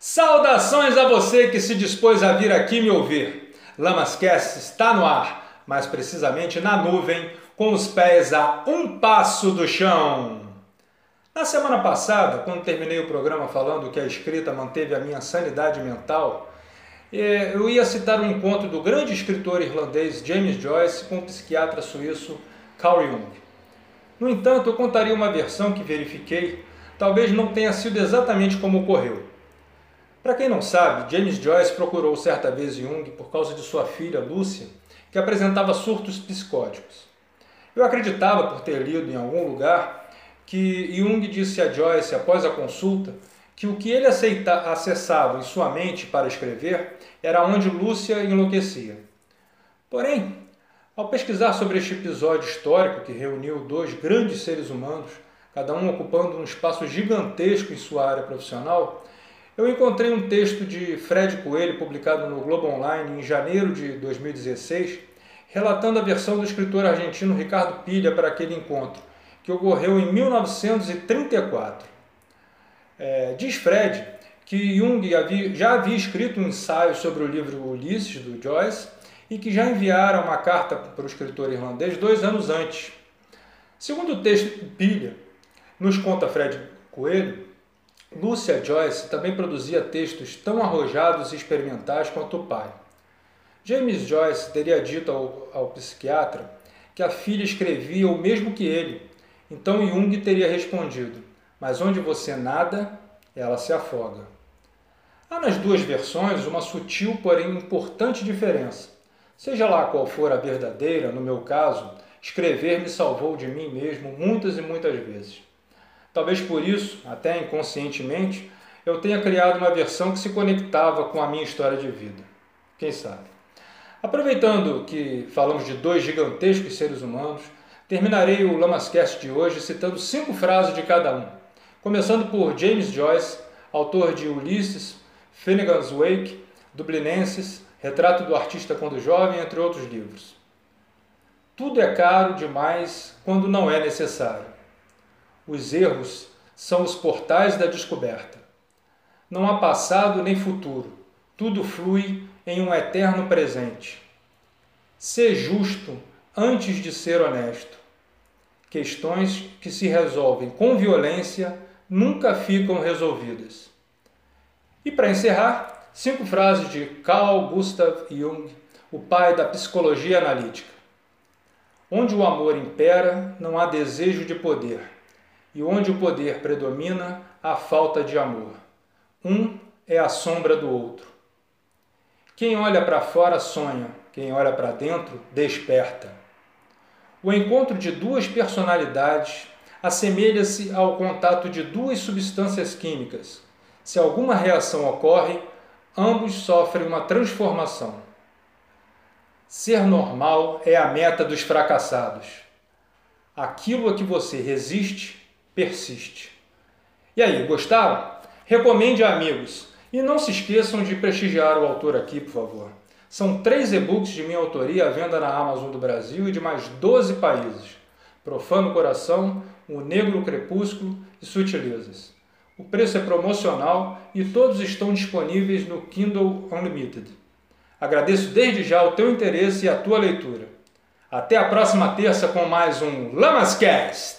Saudações a você que se dispôs a vir aqui me ouvir. Lamascast está no ar, mais precisamente na nuvem, com os pés a um passo do chão. Na semana passada, quando terminei o programa falando que a escrita manteve a minha sanidade mental, eh, eu ia citar um encontro do grande escritor irlandês James Joyce com o psiquiatra suíço Carl Jung. No entanto, eu contaria uma versão que verifiquei, talvez não tenha sido exatamente como ocorreu. Para quem não sabe, James Joyce procurou certa vez Jung por causa de sua filha Lúcia, que apresentava surtos psicóticos. Eu acreditava, por ter lido em algum lugar, que Jung disse a Joyce, após a consulta, que o que ele aceita, acessava em sua mente para escrever era onde Lúcia enlouquecia. Porém, ao pesquisar sobre este episódio histórico que reuniu dois grandes seres humanos, cada um ocupando um espaço gigantesco em sua área profissional, eu encontrei um texto de Fred Coelho, publicado no Globo Online em janeiro de 2016, relatando a versão do escritor argentino Ricardo Pilha para aquele encontro, que ocorreu em 1934. É, diz Fred que Jung havia, já havia escrito um ensaio sobre o livro Ulisses, do Joyce, e que já enviara uma carta para o escritor irlandês dois anos antes. Segundo o texto Pilha, nos conta Fred Coelho, Lúcia Joyce também produzia textos tão arrojados e experimentais quanto o pai. James Joyce teria dito ao, ao psiquiatra que a filha escrevia o mesmo que ele, então Jung teria respondido: Mas onde você nada, ela se afoga. Há nas duas versões uma sutil, porém importante diferença. Seja lá qual for a verdadeira, no meu caso, escrever me salvou de mim mesmo muitas e muitas vezes. Talvez por isso, até inconscientemente, eu tenha criado uma versão que se conectava com a minha história de vida. Quem sabe? Aproveitando que falamos de dois gigantescos seres humanos, terminarei o Lamascast de hoje citando cinco frases de cada um, começando por James Joyce, autor de Ulisses, Finnegan's Wake, Dublinenses, Retrato do Artista quando Jovem, entre outros livros. Tudo é caro demais quando não é necessário. Os erros são os portais da descoberta. Não há passado nem futuro, tudo flui em um eterno presente. Ser justo antes de ser honesto. Questões que se resolvem com violência nunca ficam resolvidas. E para encerrar, cinco frases de Carl Gustav Jung, o pai da psicologia analítica. Onde o amor impera, não há desejo de poder e onde o poder predomina, há falta de amor. Um é a sombra do outro. Quem olha para fora sonha, quem olha para dentro desperta. O encontro de duas personalidades assemelha-se ao contato de duas substâncias químicas. Se alguma reação ocorre, ambos sofrem uma transformação. Ser normal é a meta dos fracassados. Aquilo a que você resiste persiste. E aí, gostaram? Recomende a amigos. E não se esqueçam de prestigiar o autor aqui, por favor. São três e-books de minha autoria à venda na Amazon do Brasil e de mais 12 países. Profano Coração, O Negro Crepúsculo e Sutilezas. O preço é promocional e todos estão disponíveis no Kindle Unlimited. Agradeço desde já o teu interesse e a tua leitura. Até a próxima terça com mais um Lamascast!